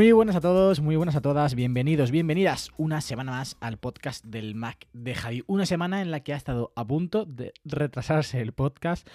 Muy buenas a todos, muy buenas a todas, bienvenidos, bienvenidas una semana más al podcast del Mac de Javi. Una semana en la que ha estado a punto de retrasarse el podcast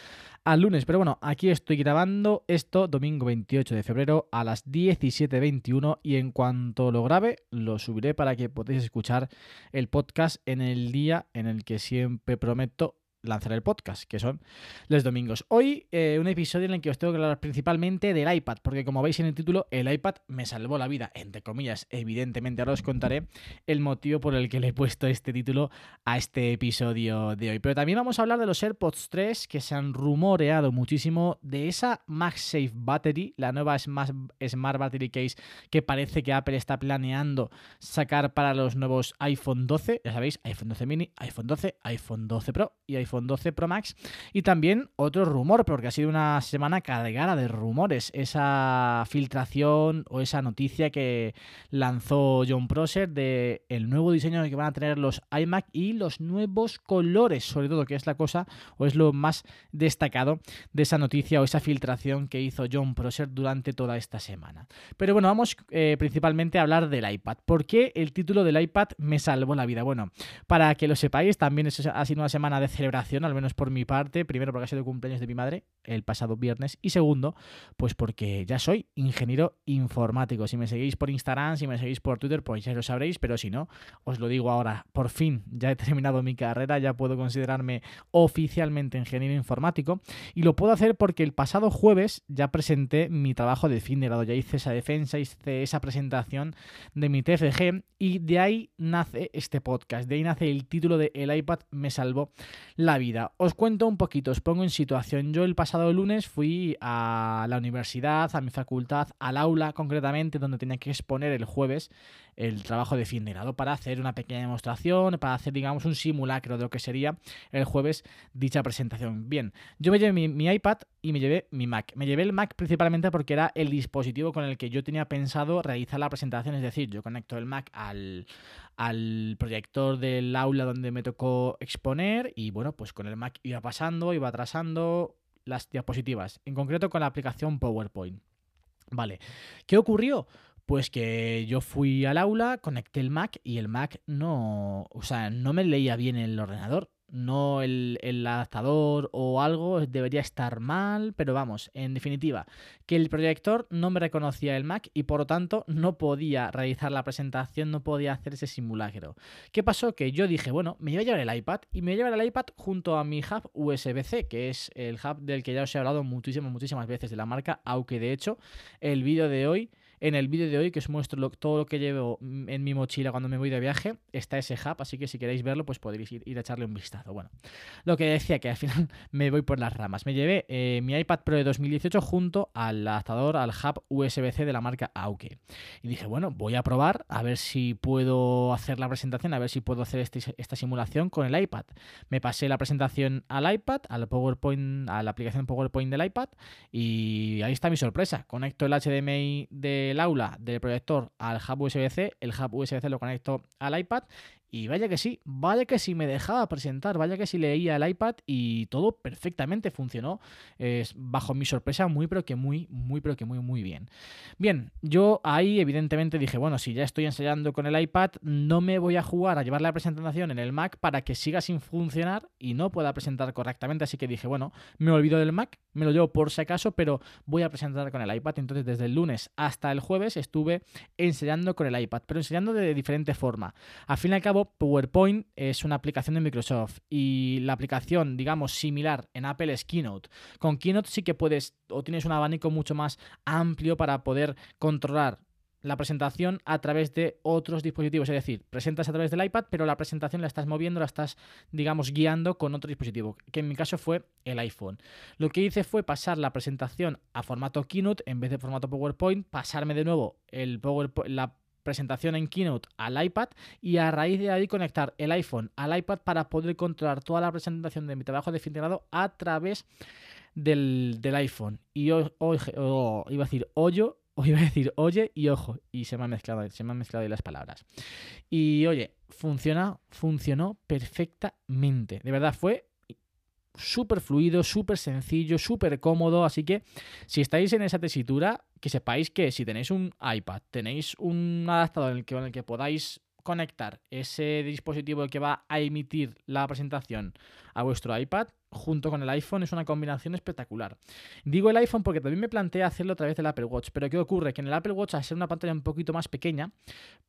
al lunes, pero bueno, aquí estoy grabando esto domingo 28 de febrero a las 17.21 y en cuanto lo grabe lo subiré para que podáis escuchar el podcast en el día en el que siempre prometo lanzar el podcast, que son los domingos. Hoy eh, un episodio en el que os tengo que hablar principalmente del iPad, porque como veis en el título, el iPad me salvó la vida, entre comillas, evidentemente. Ahora os contaré el motivo por el que le he puesto este título a este episodio de hoy. Pero también vamos a hablar de los AirPods 3 que se han rumoreado muchísimo, de esa MagSafe Battery, la nueva Smart Battery Case que parece que Apple está planeando sacar para los nuevos iPhone 12, ya sabéis, iPhone 12 mini, iPhone 12, iPhone 12 Pro y iPhone 12 Pro Max. Y también otro rumor, porque ha sido una semana cargada de rumores. Esa filtración o esa noticia que lanzó John Prosser de el nuevo diseño que van a tener los iMac y los nuevos colores, sobre todo, que es la cosa o es lo más destacado de esa noticia o esa filtración que hizo John Prosser durante toda esta semana. Pero bueno, vamos eh, principalmente a hablar del iPad. ¿Por qué el título del iPad me salvó la vida? Bueno, para que lo sepáis, también ha sido una semana de celebración al menos por mi parte. Primero porque ha sido cumpleaños de mi madre el pasado viernes. Y segundo, pues porque ya soy ingeniero informático. Si me seguís por Instagram, si me seguís por Twitter, pues ya lo sabréis. Pero si no, os lo digo ahora. Por fin, ya he terminado mi carrera, ya puedo considerarme oficialmente ingeniero informático. Y lo puedo hacer porque el pasado jueves ya presenté mi trabajo de fin de grado. Ya hice esa defensa, hice esa presentación de mi TFG. Y de ahí nace este podcast. De ahí nace el título de El iPad me salvó la vida. Os cuento un poquito, os pongo en situación. Yo el pasado lunes fui a la universidad, a mi facultad, al aula concretamente, donde tenía que exponer el jueves el trabajo de fin de grado para hacer una pequeña demostración, para hacer, digamos, un simulacro de lo que sería el jueves dicha presentación. Bien, yo me llevé mi, iPad y me llevé mi Mac. Me llevé el Mac principalmente porque era el dispositivo con el que yo tenía pensado realizar la presentación, es decir, yo conecto el Mac al, al proyector del aula donde me tocó exponer y bueno, pues con el Mac iba pasando, iba atrasando las diapositivas, en concreto con la aplicación PowerPoint. Vale, ¿qué ocurrió? Pues que yo fui al aula, conecté el Mac y el Mac no, o sea, no me leía bien el ordenador no el, adaptador o algo debería estar mal, pero vamos, en definitiva, que el proyector no me reconocía el Mac y por lo tanto no podía realizar la presentación, no podía hacer ese simulacro. ¿Qué pasó? Que yo dije, bueno, me voy a llevar el iPad y me voy a llevar el iPad junto a mi hub USB-C, que es el hub del que ya os he hablado muchísimas, muchísimas veces de la marca, aunque de hecho el vídeo de hoy en el vídeo de hoy que os muestro todo lo que llevo en mi mochila cuando me voy de viaje, está ese hub, así que si queréis verlo, pues podréis ir, a echarle un vistazo. Bueno, lo que decía que al final me voy por las ramas. Me llevé eh, mi iPad Pro de 2018 junto al adaptador, al hub USB-C de la marca Auke. Y dije, bueno, voy a probar a ver si puedo hacer la presentación, a ver si puedo hacer este, esta simulación con el iPad. Me pasé la presentación al iPad, al PowerPoint, a la aplicación PowerPoint del iPad y ahí está mi sorpresa. Conecto el HDMI de el aula del proyector al hub USB-C, el hub USB-C lo conecto al iPad y vaya que sí, vaya que sí me dejaba presentar, vaya que sí leía el iPad y todo perfectamente funcionó. Es bajo mi sorpresa, muy pero que muy, muy pero que muy, muy bien. Bien, yo ahí evidentemente dije, bueno, si ya estoy ensayando con el iPad, no me voy a jugar a llevar la presentación en el Mac para que siga sin funcionar y no pueda presentar correctamente. Así que dije, bueno, me olvido del Mac, me lo llevo por si acaso, pero voy a presentar con el iPad. Entonces, desde el lunes hasta el jueves estuve ensayando con el iPad, pero enseñando de diferente forma. Al fin y al cabo, PowerPoint es una aplicación de Microsoft y la aplicación, digamos, similar en Apple es Keynote. Con Keynote sí que puedes o tienes un abanico mucho más amplio para poder controlar la presentación a través de otros dispositivos. Es decir, presentas a través del iPad, pero la presentación la estás moviendo, la estás, digamos, guiando con otro dispositivo, que en mi caso fue el iPhone. Lo que hice fue pasar la presentación a formato Keynote en vez de formato PowerPoint, pasarme de nuevo el la presentación en Keynote al iPad y a raíz de ahí conectar el iPhone al iPad para poder controlar toda la presentación de mi trabajo de fin de grado a través del, iPhone. Y hoy, iba a decir hoyo, o iba a decir oye y ojo, y se me han mezclado, se me han mezclado ahí las palabras. Y oye, funciona, funcionó perfectamente. De verdad, fue súper fluido, súper sencillo, súper cómodo. Así que si estáis en esa tesitura, que sepáis que si tenéis un iPad, tenéis un adaptador en el que, en el que podáis conectar ese dispositivo que va a emitir la presentación a vuestro iPad, junto con el iPhone es una combinación espectacular. Digo el iPhone porque también me planteé hacerlo a través del Apple Watch, pero ¿qué ocurre? Que en el Apple Watch, al ser una pantalla un poquito más pequeña,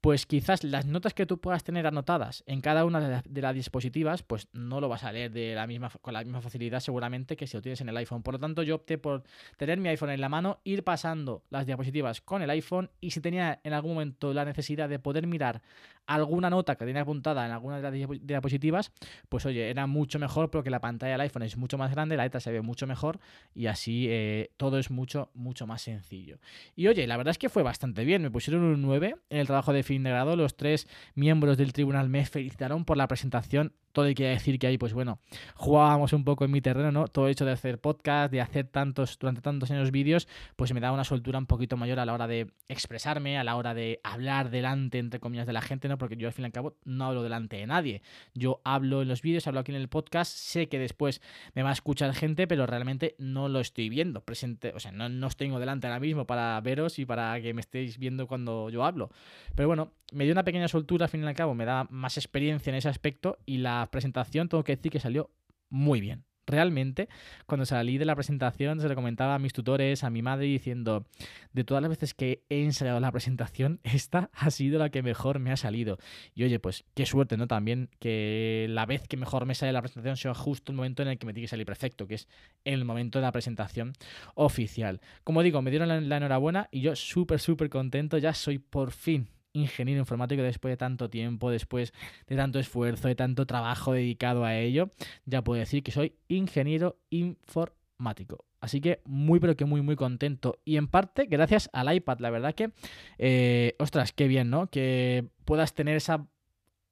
pues quizás las notas que tú puedas tener anotadas en cada una de, las dispositivas, pues no lo vas a leer de la misma, con la misma facilidad seguramente que si lo tienes en el iPhone. Por lo tanto, yo opté por tener mi iPhone en la mano, ir pasando las diapositivas con el iPhone y si tenía en algún momento la necesidad de poder mirar alguna nota que tenía apuntada en alguna de las diapositivas, pues oye, era mucho mejor porque la pantalla del iPhone es mucho más grande, la letra se ve mucho mejor y así eh, todo es mucho, mucho más sencillo. Y oye, la verdad es que fue bastante bien, me pusieron un 9 en el trabajo de fin de grado, los tres miembros del tribunal me felicitaron por la presentación todo hay que decir que ahí, pues bueno, jugábamos un poco en mi terreno, ¿no? Todo hecho de hacer podcast, de hacer tantos, durante tantos años vídeos, pues me da una soltura un poquito mayor a la hora de expresarme, a la hora de hablar delante, entre comillas, de la gente, ¿no? Porque yo al fin y al cabo no hablo delante de nadie. Yo hablo en los vídeos, hablo aquí en el podcast, sé que después me va a escuchar gente, pero realmente no lo estoy viendo. Presente, o sea, no, no os tengo delante ahora mismo para veros y para que me estéis viendo cuando yo hablo. Pero bueno, me dio una pequeña soltura, al fin y al cabo, me da más experiencia en ese aspecto y la presentación tengo que decir que salió muy bien. Realmente, cuando salí de la presentación, se lo comentaba a mis tutores, a mi madre, diciendo, de todas las veces que he ensayado la presentación, esta ha sido la que mejor me ha salido. Y oye, pues qué suerte, ¿no? También que la vez que mejor me sale la presentación sea justo el momento en el que me tiene que salir perfecto, que es el momento de la presentación oficial. Como digo, me dieron la, la enhorabuena y yo súper, súper contento, ya soy por fin ingeniero informático después de tanto tiempo, después de tanto esfuerzo, de tanto trabajo dedicado a ello, ya puedo decir que soy ingeniero informático. Así que muy, pero que muy, muy contento. Y en parte, gracias al iPad, la verdad que, eh, ostras, qué bien, ¿no? Que puedas tener esa,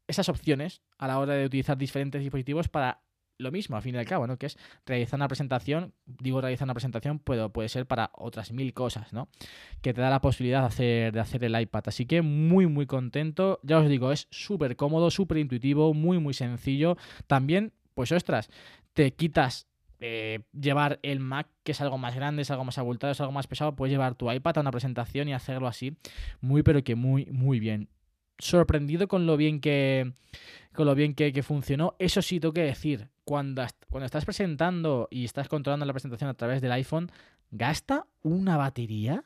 esas opciones a la hora de utilizar diferentes dispositivos para lo mismo, al fin y al cabo, ¿no? Que es realizar una presentación, digo realizar una presentación, puede, puede ser para otras mil cosas, ¿no? Que te da la posibilidad de hacer, de hacer el iPad. Así que muy, muy contento. Ya os digo, es súper cómodo, súper intuitivo, muy, muy sencillo. También, pues ostras, te quitas eh, llevar el Mac, que es algo más grande, es algo más abultado, es algo más pesado, puedes llevar tu iPad a una presentación y hacerlo así, muy pero que muy, muy bien sorprendido con lo bien que con lo bien que, funcionó. Eso sí, tengo que decir, cuando, cuando estás presentando y estás controlando la presentación a través del iPhone, gasta una batería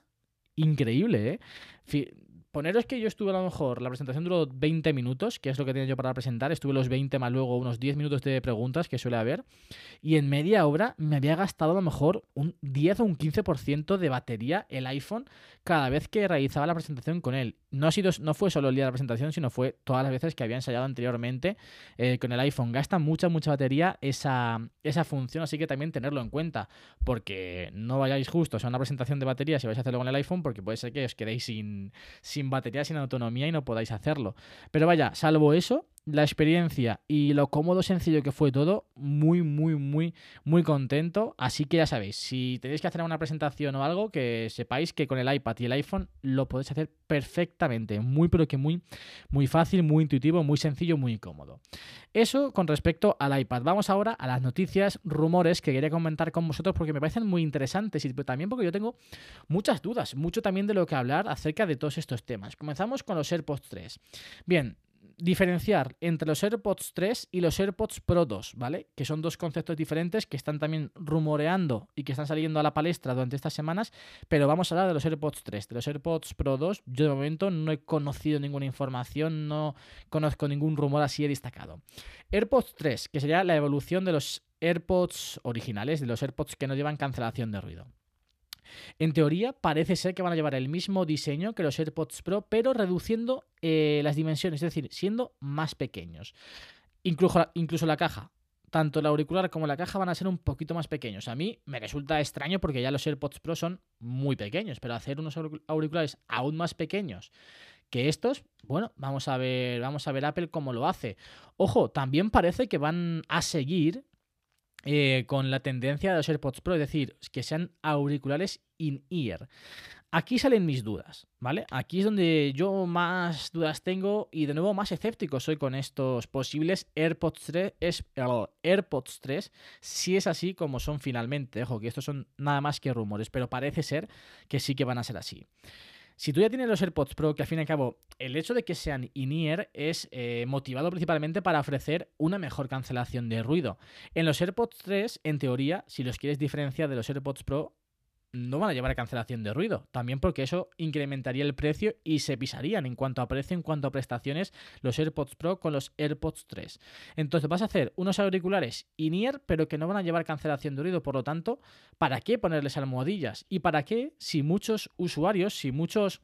increíble, ¿eh? Poneros que yo estuve a lo mejor, la presentación duró 20 minutos, que es lo que tenía yo para presentar, estuve los 20 más luego unos 10 minutos de preguntas que suele haber, y en media hora me había gastado a lo mejor un 10 o un 15% de batería el iPhone cada vez que realizaba la presentación con él. No, ha sido, no fue solo el día de la presentación, sino fue todas las veces que había ensayado anteriormente eh, con el iPhone. Gasta mucha, mucha batería esa, esa función, así que también tenerlo en cuenta, porque no vayáis justo a una presentación de batería si vais a hacerlo con el iPhone, porque puede ser que os quedéis sin batería, sin autonomía y no podáis hacerlo. Pero vaya, salvo eso, la experiencia y lo cómodo, sencillo que fue todo, muy, muy, muy, muy contento. Así que ya sabéis, si tenéis que hacer una presentación o algo, que sepáis que con el iPad y el iPhone lo podéis hacer perfectamente. Muy, pero que muy, muy fácil, muy intuitivo, muy sencillo, muy cómodo. Eso con respecto al iPad. Vamos ahora a las noticias, rumores que quería comentar con vosotros porque me parecen muy interesantes y también porque yo tengo muchas dudas, mucho también de lo que hablar acerca de todos estos temas. Comenzamos con los AirPods 3. Bien, diferenciar entre los AirPods 3 y los AirPods Pro 2, ¿vale? Que son dos conceptos diferentes que están también rumoreando y que están saliendo a la palestra durante estas semanas, pero vamos a hablar de los AirPods 3. De los AirPods Pro 2, yo de momento no he conocido ninguna información, no conozco ningún rumor así destacado. AirPods 3, que sería la evolución de los AirPods originales, de los AirPods que no llevan cancelación de ruido. En teoría, parece ser que van a llevar el mismo diseño que los AirPods Pro, pero reduciendo eh, las dimensiones, es decir, siendo más pequeños. Incluso, incluso la caja, tanto el auricular como la caja van a ser un poquito más pequeños. A mí me resulta extraño porque ya los AirPods Pro son muy pequeños, pero hacer unos auriculares aún más pequeños que estos, bueno, vamos a ver, vamos a ver Apple cómo lo hace. Ojo, también parece que van a seguir eh, con la tendencia de los AirPods Pro, es decir, que sean auriculares in-ear. Aquí salen mis dudas, ¿vale? Aquí es donde yo más dudas tengo y de nuevo más escéptico soy con estos posibles AirPods 3, es, AirPods 3 si es así como son finalmente. Ojo, que estos son nada más que rumores, pero parece ser que sí que van a ser así. Si tú ya tienes los AirPods Pro, que al fin y al cabo el hecho de que sean in-ear es eh, motivado principalmente para ofrecer una mejor cancelación de ruido. En los AirPods 3, en teoría, si los quieres diferenciar de los AirPods Pro, no van a llevar a cancelación de ruido. También porque eso incrementaría el precio y se pisarían en cuanto a precio, en cuanto a prestaciones, los AirPods Pro con los AirPods 3. Entonces vas a hacer unos auriculares in-ear, pero que no van a llevar cancelación de ruido. Por lo tanto, ¿para qué ponerles almohadillas? ¿Y para qué si muchos usuarios, si muchos...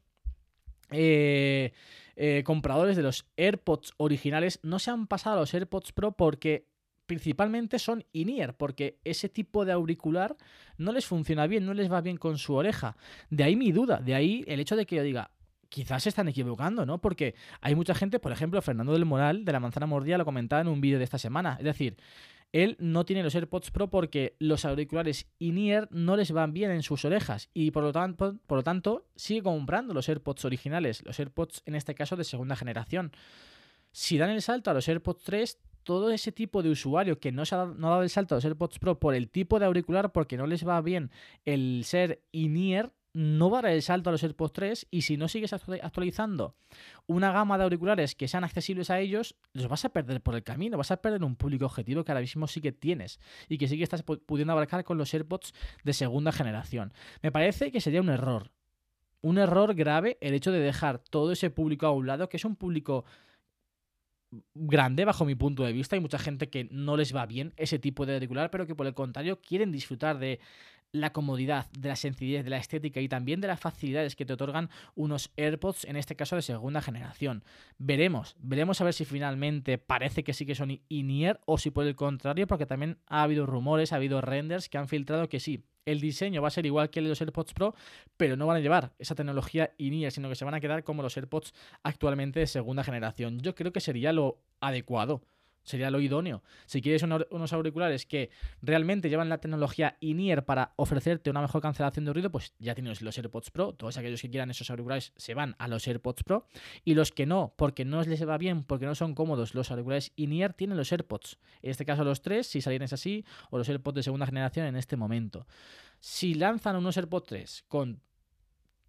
Eh, eh, compradores de los AirPods originales no se han pasado a los AirPods Pro porque principalmente son in-ear, porque ese tipo de auricular no les funciona bien, no les va bien con su oreja. De ahí mi duda, de ahí el hecho de que yo diga, quizás se están equivocando, ¿no? Porque hay mucha gente, por ejemplo, Fernando del Moral de la Manzana Mordida lo comentaba en un vídeo de esta semana, es decir, él no tiene los AirPods Pro porque los auriculares in-ear no les van bien en sus orejas y por lo, tanto, por lo tanto sigue comprando los AirPods originales, los AirPods en este caso de segunda generación. Si dan el salto a los AirPods 3, todo ese tipo de usuario que no, se ha, dado el salto a los AirPods Pro por el tipo de auricular, porque no les va bien el ser in-ear, no va a dar el salto a los AirPods 3 y si no sigues actualizando una gama de auriculares que sean accesibles a ellos, los vas a perder por el camino, vas a perder un público objetivo que ahora mismo sí que tienes y que sí que estás pudiendo abarcar con los AirPods de segunda generación. Me parece que sería un error, un error grave el hecho de dejar todo ese público a un lado, que es un público grande bajo mi punto de vista. Hay mucha gente que no les va bien ese tipo de auricular, pero que por el contrario quieren disfrutar de la comodidad, de la sencillez, de la estética y también de las facilidades que te otorgan unos AirPods, en este caso de segunda generación. Veremos, veremos a ver si finalmente parece que sí que son in-ear o si por el contrario, porque también ha habido rumores, ha habido renders que han filtrado que sí, el diseño va a ser igual que el de los AirPods Pro, pero no van a llevar esa tecnología in-ear, sino que se van a quedar como los AirPods actualmente de segunda generación. Yo creo que sería lo adecuado sería lo idóneo. Si quieres unos auriculares que realmente llevan la tecnología in-ear para ofrecerte una mejor cancelación de ruido, pues ya tienes los AirPods Pro. Todos aquellos que quieran esos auriculares se van a los AirPods Pro. Y los que no, porque no les va bien, porque no son cómodos los auriculares in-ear, tienen los AirPods. En este caso los tres, si salieran así, o los AirPods de segunda generación en este momento. Si lanzan unos AirPods 3 con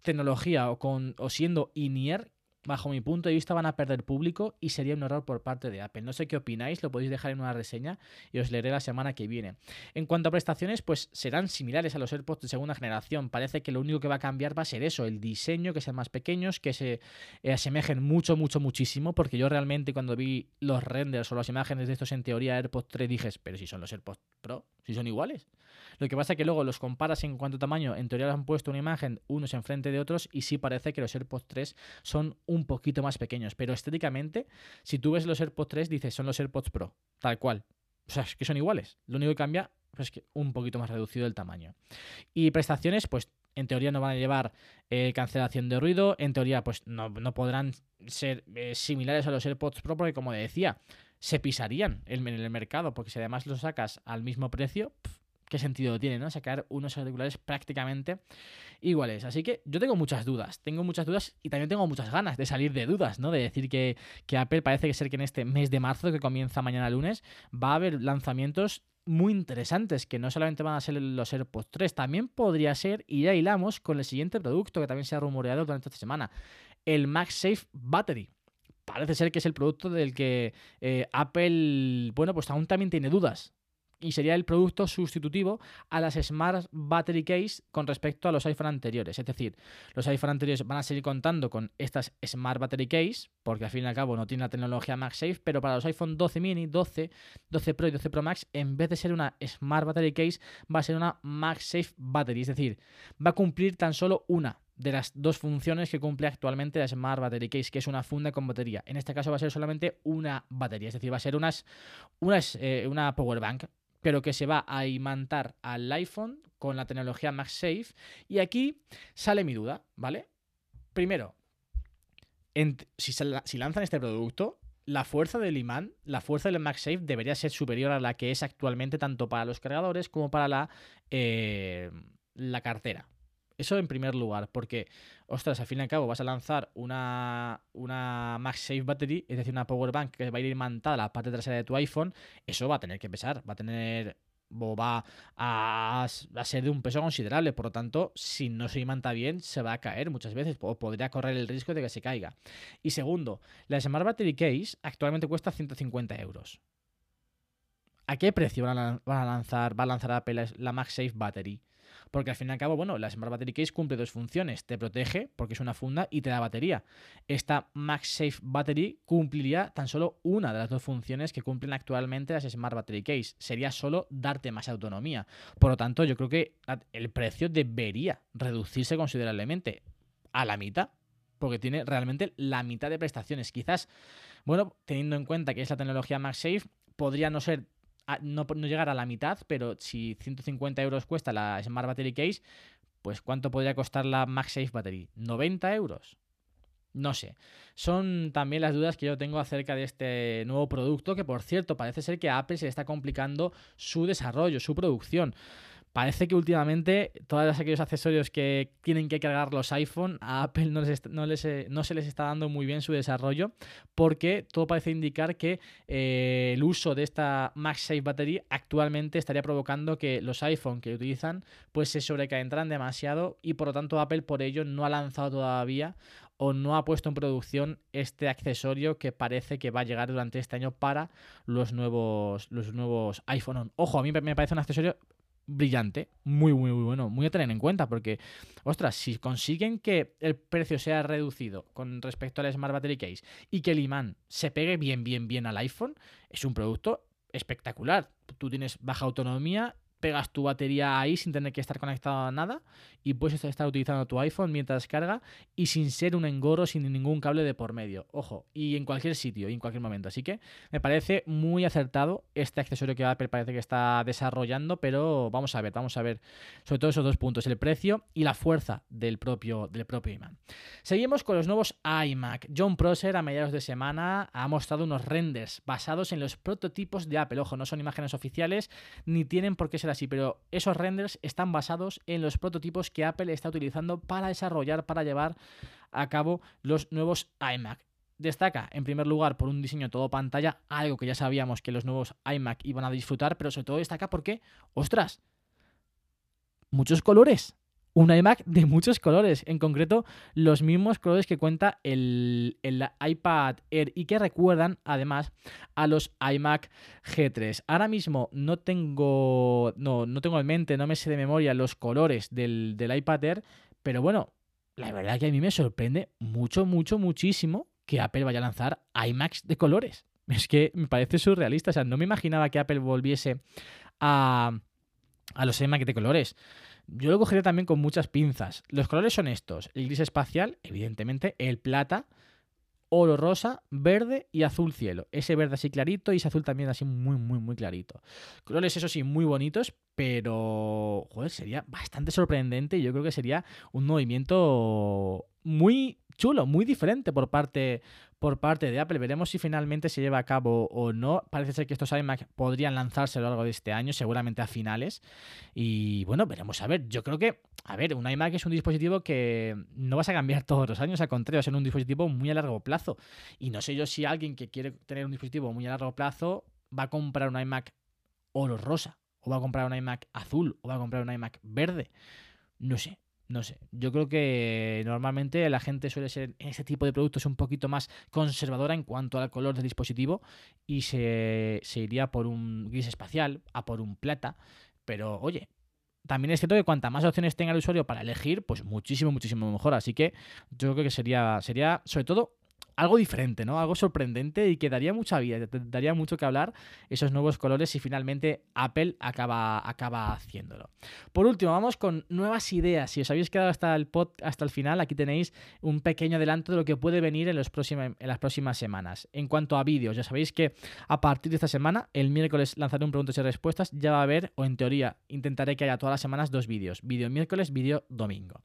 tecnología o, con, o siendo in-ear, bajo mi punto de vista, van a perder público y sería un error por parte de Apple. No sé qué opináis, lo podéis dejar en una reseña y os leeré la semana que viene. En cuanto a prestaciones, pues serán similares a los AirPods de segunda generación. Parece que lo único que va a cambiar va a ser eso, el diseño, que sean más pequeños, que se eh, asemejen mucho, mucho, muchísimo, porque yo realmente cuando vi los renders o las imágenes de estos en teoría AirPods 3 dije, pero si son los AirPods Pro, si son iguales. Lo que pasa es que luego los comparas en cuanto a tamaño, en teoría han puesto una imagen unos enfrente de otros y sí parece que los AirPods 3 son un poquito más pequeños, pero estéticamente, si tú ves los AirPods 3 dices son los AirPods Pro, tal cual. O sea, es que son iguales. Lo único que cambia pues, es que un poquito más reducido el tamaño. Y prestaciones, pues en teoría no van a llevar eh, cancelación de ruido, en teoría pues no, podrán ser eh, similares a los AirPods Pro porque como decía, se pisarían en, el mercado, porque si además los sacas al mismo precio, ¿qué sentido tiene, no? Sacar unos auriculares prácticamente iguales. Así que yo tengo muchas dudas, tengo muchas dudas y también tengo muchas ganas de salir de dudas, ¿no? De decir que, Apple parece que ser que en este mes de marzo, que comienza mañana lunes, va a haber lanzamientos muy interesantes, que no solamente van a ser los AirPods 3, también podría ser, y ya hilamos con el siguiente producto que también se ha rumoreado durante esta semana, el MagSafe Battery parece ser que es el producto del que eh, Apple, bueno, pues aún también tiene dudas. Y sería el producto sustitutivo a las Smart Battery Case con respecto a los iPhone anteriores. Es decir, los iPhone anteriores van a seguir contando con estas Smart Battery Case, porque al fin y al cabo no tiene la tecnología MagSafe, pero para los iPhone 12 mini, 12, 12 Pro y 12 Pro Max, en vez de ser una Smart Battery Case, va a ser una MagSafe Battery. Es decir, va a cumplir tan solo una de las dos funciones que cumple actualmente la Smart Battery Case, que es una funda con batería. En este caso va a ser solamente una batería, es decir, va a ser unas, unas eh, una power bank pero que se va a imantar al iPhone con la tecnología MagSafe. Y aquí sale mi duda, ¿vale? Primero, si, lanzan este producto, la fuerza del imán, la fuerza del MagSafe debería ser superior a la que es actualmente tanto para los cargadores como para la, eh, la cartera. Eso en primer lugar, porque, ostras, al fin y al cabo vas a lanzar una, una MagSafe Battery, es decir, una Power Bank que va a ir imantada a la parte trasera de tu iPhone, eso va a tener que pesar, va a tener va a, a, ser de un peso considerable. Por lo tanto, si no se imanta bien, se va a caer muchas veces o podría correr el riesgo de que se caiga. Y segundo, la Smart Battery Case actualmente cuesta 150 euros. ¿A qué precio van a, lanzar, va a lanzar Apple la MagSafe Battery? Porque al fin y al cabo, bueno, la Smart Battery Case cumple dos funciones. Te protege, porque es una funda, y te da batería. Esta MagSafe Battery cumpliría tan solo una de las dos funciones que cumplen actualmente las Smart Battery Case. Sería solo darte más autonomía. Por lo tanto, yo creo que el precio debería reducirse considerablemente a la mitad porque tiene realmente la mitad de prestaciones. Quizás, bueno, teniendo en cuenta que es la tecnología MagSafe, podría no ser no, llegar a la mitad, pero si 150 euros cuesta la Smart Battery Case, pues ¿cuánto podría costar la MagSafe Battery? ¿90 euros? No sé. Son también las dudas que yo tengo acerca de este nuevo producto, que por cierto parece ser que a Apple se está complicando su desarrollo, su producción. Parece que últimamente todos aquellos accesorios que tienen que cargar los iPhone, a Apple no, les, eh, no, se les está dando muy bien su desarrollo porque todo parece indicar que eh, el uso de esta MagSafe Battery actualmente estaría provocando que los iPhone que utilizan pues se sobrecalentaran demasiado y por lo tanto Apple por ello no ha lanzado todavía o no ha puesto en producción este accesorio que parece que va a llegar durante este año para los nuevos, los nuevos iPhone. Ojo, a mí me parece un accesorio brillante, muy, muy, muy bueno, muy a tener en cuenta, porque, ostras, si consiguen que el precio sea reducido con respecto al Smart Battery Case y que el imán se pegue bien, bien, bien al iPhone, es un producto espectacular. Tú tienes baja autonomía pegas tu batería ahí sin tener que estar conectado a nada y puedes estar utilizando tu iPhone mientras carga y sin ser un engorro, sin ningún cable de por medio. Ojo, y en cualquier sitio y en cualquier momento. Así que me parece muy acertado este accesorio que Apple parece que está desarrollando, pero vamos a ver, vamos a ver sobre todo esos dos puntos, el precio y la fuerza del propio, del propio imán. Seguimos con los nuevos iMac. John Prosser a mediados de semana ha mostrado unos renders basados en los prototipos de Apple. Ojo, no son imágenes oficiales ni tienen por qué ser así, pero esos renders están basados en los prototipos que Apple está utilizando para desarrollar, para llevar a cabo los nuevos iMac. Destaca, en primer lugar, por un diseño todo pantalla, algo que ya sabíamos que los nuevos iMac iban a disfrutar, pero sobre todo destaca porque, ostras, muchos colores un iMac de muchos colores, en concreto los mismos colores que cuenta el, iPad Air y que recuerdan además a los iMac G3. Ahora mismo no tengo, no, no tengo en mente, no me sé de memoria los colores del, del iPad Air, pero bueno, la verdad que a mí me sorprende mucho, mucho, muchísimo que Apple vaya a lanzar iMacs de colores. Es que me parece surrealista, o sea, no me imaginaba que Apple volviese a, a los iMac de colores. Yo lo cogería también con muchas pinzas. Los colores son estos: el gris espacial, evidentemente, el plata, oro rosa, verde y azul cielo. Ese verde así clarito y ese azul también así muy, muy, muy clarito. Colores, eso sí, muy bonitos, pero, joder, sería bastante sorprendente y yo creo que sería un movimiento muy chulo, muy diferente por parte, por parte de Apple. Veremos si finalmente se lleva a cabo o no. Parece ser que estos iMac podrían lanzarse a lo largo de este año, seguramente a finales. Y bueno, veremos a ver. Yo creo que, a ver, un iMac es un dispositivo que no vas a cambiar todos los años, al contrario, va a ser un dispositivo muy a largo plazo. Y no sé yo si alguien que quiere tener un dispositivo muy a largo plazo va a comprar un iMac oro rosa, o va a comprar un iMac azul, o va a comprar un iMac verde. No sé, no sé, yo creo que normalmente la gente suele ser en este tipo de productos un poquito más conservadora en cuanto al color del dispositivo y se, iría por un gris espacial, a por un plata, pero oye, también es cierto que cuanta más opciones tenga el usuario para elegir, pues muchísimo, muchísimo mejor. Así que yo creo que sería, sería sobre todo algo diferente, ¿no? Algo sorprendente y que daría mucha vida, daría mucho que hablar esos nuevos colores y finalmente Apple acaba, acaba haciéndolo. Por último, vamos con nuevas ideas. Si os habéis quedado hasta el pod, hasta el final, aquí tenéis un pequeño adelanto de lo que puede venir en, en las próximas semanas. En cuanto a vídeos, ya sabéis que a partir de esta semana, el miércoles lanzaré un preguntas y respuestas, ya va a haber, o en teoría, intentaré que haya todas las semanas dos vídeos. Vídeo miércoles, vídeo domingo.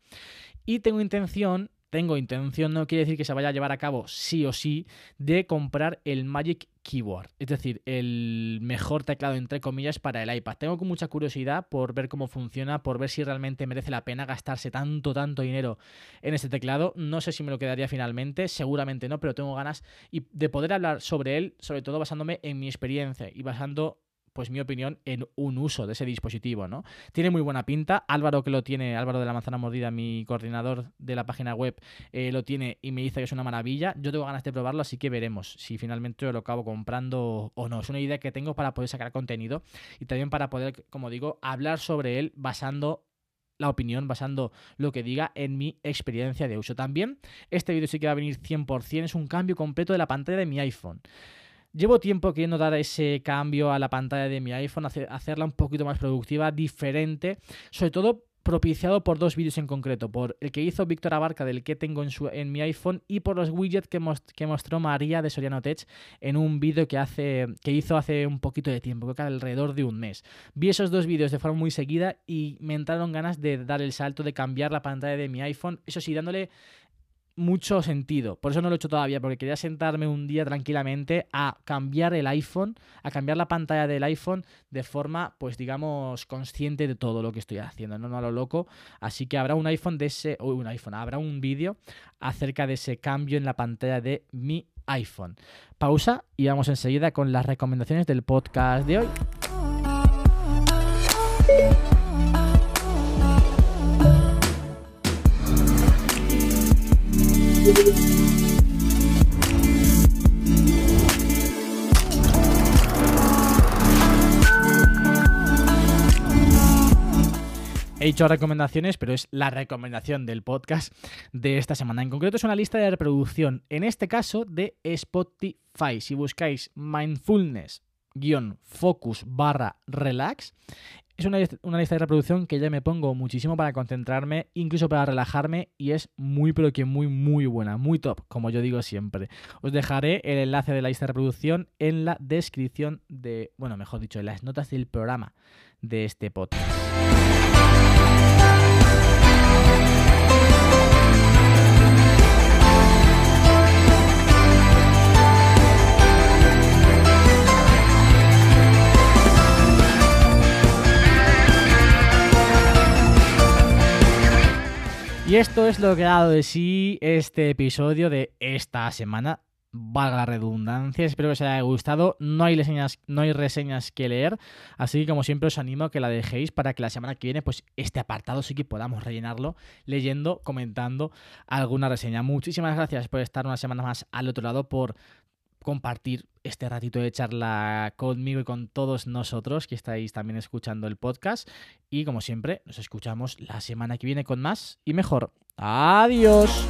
Y tengo intención tengo intención no quiere decir que se vaya a llevar a cabo sí o sí de comprar el Magic Keyboard, es decir, el mejor teclado entre comillas para el iPad. Tengo mucha curiosidad por ver cómo funciona, por ver si realmente merece la pena gastarse tanto, tanto dinero en este teclado. No sé si me lo quedaría finalmente, seguramente no, pero tengo ganas de poder hablar sobre él, sobre todo basándome en mi experiencia y basando pues mi opinión, en un uso de ese dispositivo, ¿no? Tiene muy buena pinta. Álvaro que lo tiene, Álvaro de la Manzana Mordida, mi coordinador de la página web, eh, lo tiene y me dice que es una maravilla. Yo tengo ganas de probarlo, así que veremos si finalmente lo acabo comprando o no. Es una idea que tengo para poder sacar contenido y también para poder, como digo, hablar sobre él basando la opinión basando lo que diga en mi experiencia de uso. También este vídeo sí que va a venir 100%, es un cambio completo de la pantalla de mi iPhone. Llevo tiempo queriendo dar ese cambio a la pantalla de mi iPhone, hacerla un poquito más productiva, diferente, sobre todo propiciado por dos vídeos en concreto, por el que hizo Víctor Abarca del que tengo en, mi iPhone y por los widgets que, mostró María de Soriano Tech en un vídeo que, que hizo hace un poquito de tiempo, creo que alrededor de un mes. Vi esos dos vídeos de forma muy seguida y me entraron ganas de dar el salto de cambiar la pantalla de mi iPhone, eso sí, dándole mucho sentido. Por eso no lo he hecho todavía, porque quería sentarme un día tranquilamente a cambiar el iPhone, a cambiar la pantalla del iPhone de forma, pues digamos, consciente de todo lo que estoy haciendo, no, no a lo loco. Así que habrá un iPhone de ese, o un iPhone, habrá un vídeo acerca de ese cambio en la pantalla de mi iPhone. Pausa y vamos enseguida con las recomendaciones del podcast de hoy. He hecho recomendaciones, pero es la recomendación del podcast de esta semana. En concreto es una lista de reproducción, en este caso de Spotify. Si buscáis mindfulness focus barra relax es una, lista de reproducción que ya me pongo muchísimo para concentrarme, incluso para relajarme, y es muy, pero que muy, muy buena, muy top, como yo digo siempre. Os dejaré el enlace de la lista de reproducción en la descripción de, bueno, mejor dicho, en las notas del programa de este podcast. Y esto es lo que ha dado de sí este episodio de esta semana. Valga la redundancia, espero que os haya gustado. No hay reseñas, no hay reseñas que leer, así que como siempre os animo a que la dejéis para que la semana que viene, pues este apartado sí que podamos rellenarlo leyendo, comentando alguna reseña. Muchísimas gracias por estar una semana más al otro lado, por compartir este ratito de charla conmigo y con todos nosotros que estáis también escuchando el podcast. Y como siempre, nos escuchamos la semana que viene con más y mejor. Adiós.